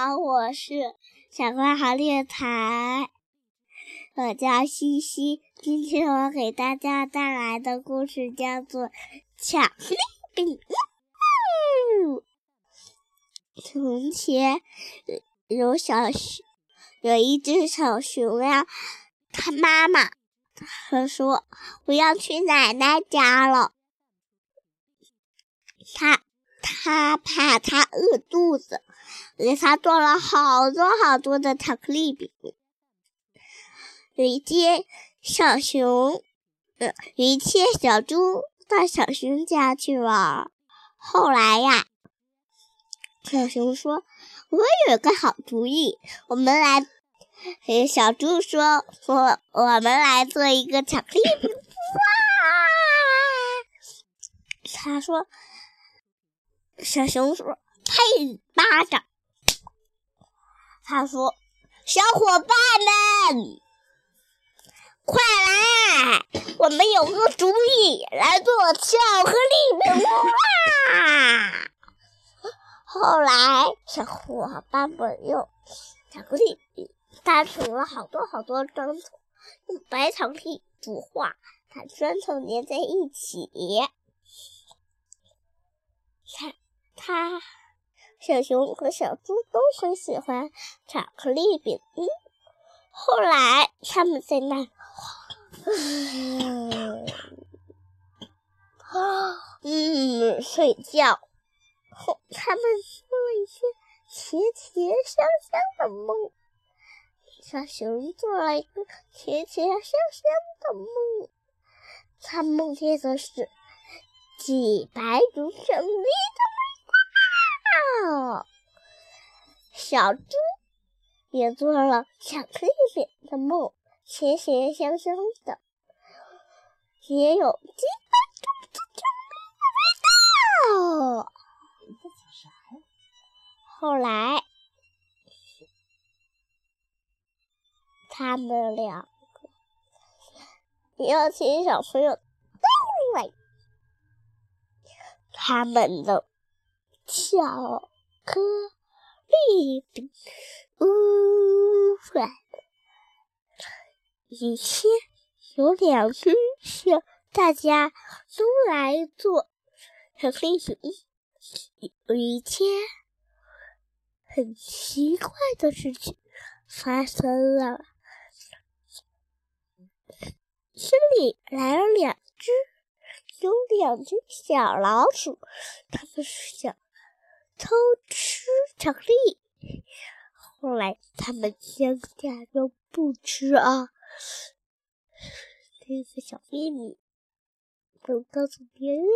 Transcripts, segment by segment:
好，我是小花好电台，我叫西西。今天我给大家带来的故事叫做《巧克力饼》。从前有小熊，有一只小熊呀，它妈妈他说：“我要去奶奶家了。”他他怕他饿肚子。给他做了好多好多的巧克力饼。有一天，小熊，呃，有一天小猪到小熊家去玩。后来呀，小熊说：“我有个好主意，我们来。”小猪说：“我我们来做一个巧克力饼。”哇！他说：“小熊说，呸！巴掌。”他说：“小伙伴们，快来！我们有个主意，来做巧克力饼啦！”后来，小伙伴们用巧克力搭成了好多好多砖头，用白巧克力煮化，把砖头粘在一起。他。小熊和小猪都很喜欢巧克力饼。后来，他们在那，嗯，睡觉。他们做了一些甜甜香香的梦。小熊做了一个甜甜香香的梦，他梦见的是几白如胜利的。哦，小猪也做了巧克力饼的梦，咸咸香香的，也有鸡蛋猪的味道。后来，他们两个邀请小朋友都来，他们的。巧克力饼，呜哇！一天有两只小，大家都来做巧克力饼。有一天，很奇怪的事情发生了，村里来了两只，有两只小老鼠，它们想。偷吃巧克力，后来他们相假装不吃啊，这个小秘密不能告诉别人哦。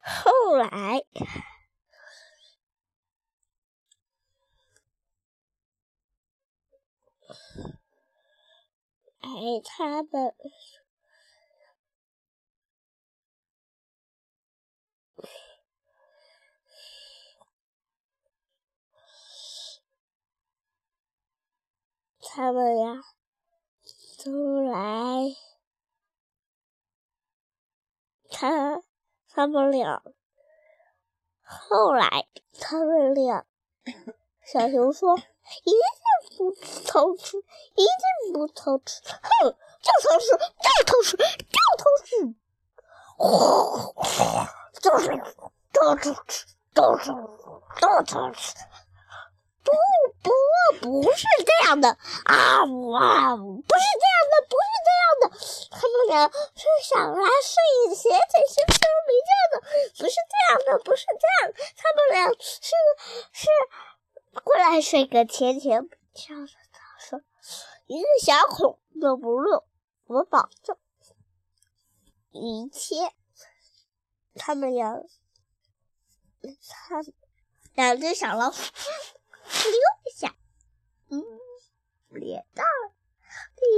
后来，哎，他们。他们呀，都来，他他们俩，后来他们俩，小熊说：“一定不偷吃，一定不偷吃，哼，就偷吃，就偷吃，就偷吃，就是就偷吃，就吃，就偷吃。”不不不是这样的啊！哇，不是这样的，不是这样的。他们俩是想来睡一甜甜香香没觉的，不是这样的，不是这样。他们俩是是过来睡个甜甜香的。他说：“一个小孔都不漏，我保证。”一切，他们俩，他两只小老鼠。溜一下，嗯，脸大了，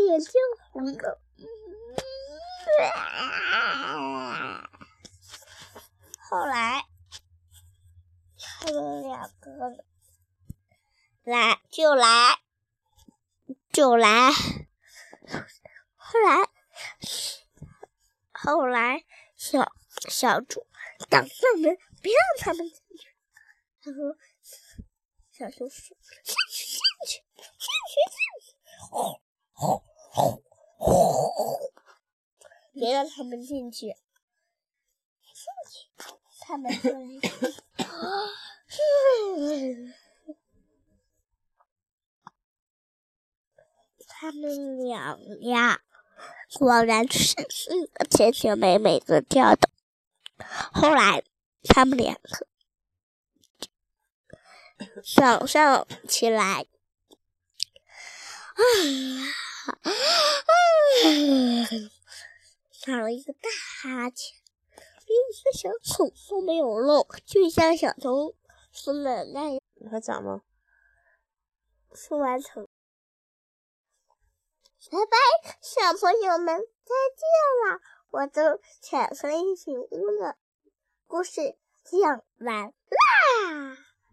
眼睛红了，后来他们两个来就来就来，后来后来小小猪挡上门，别让他们进去。他说。小熊说：“进去，进去，进去，进去！”哦哦哦哦！别让他们进去，进去！他们出来。他们俩呀，果然是是甜甜美美的跳的。后来，他们两个早上起来，啊啊，打了一个大哈欠，连一个小孔都没有漏，就像小偷说的那样。你还讲吗？说完成。拜拜，小朋友们，再见了！我的巧克力小屋的故事讲完啦。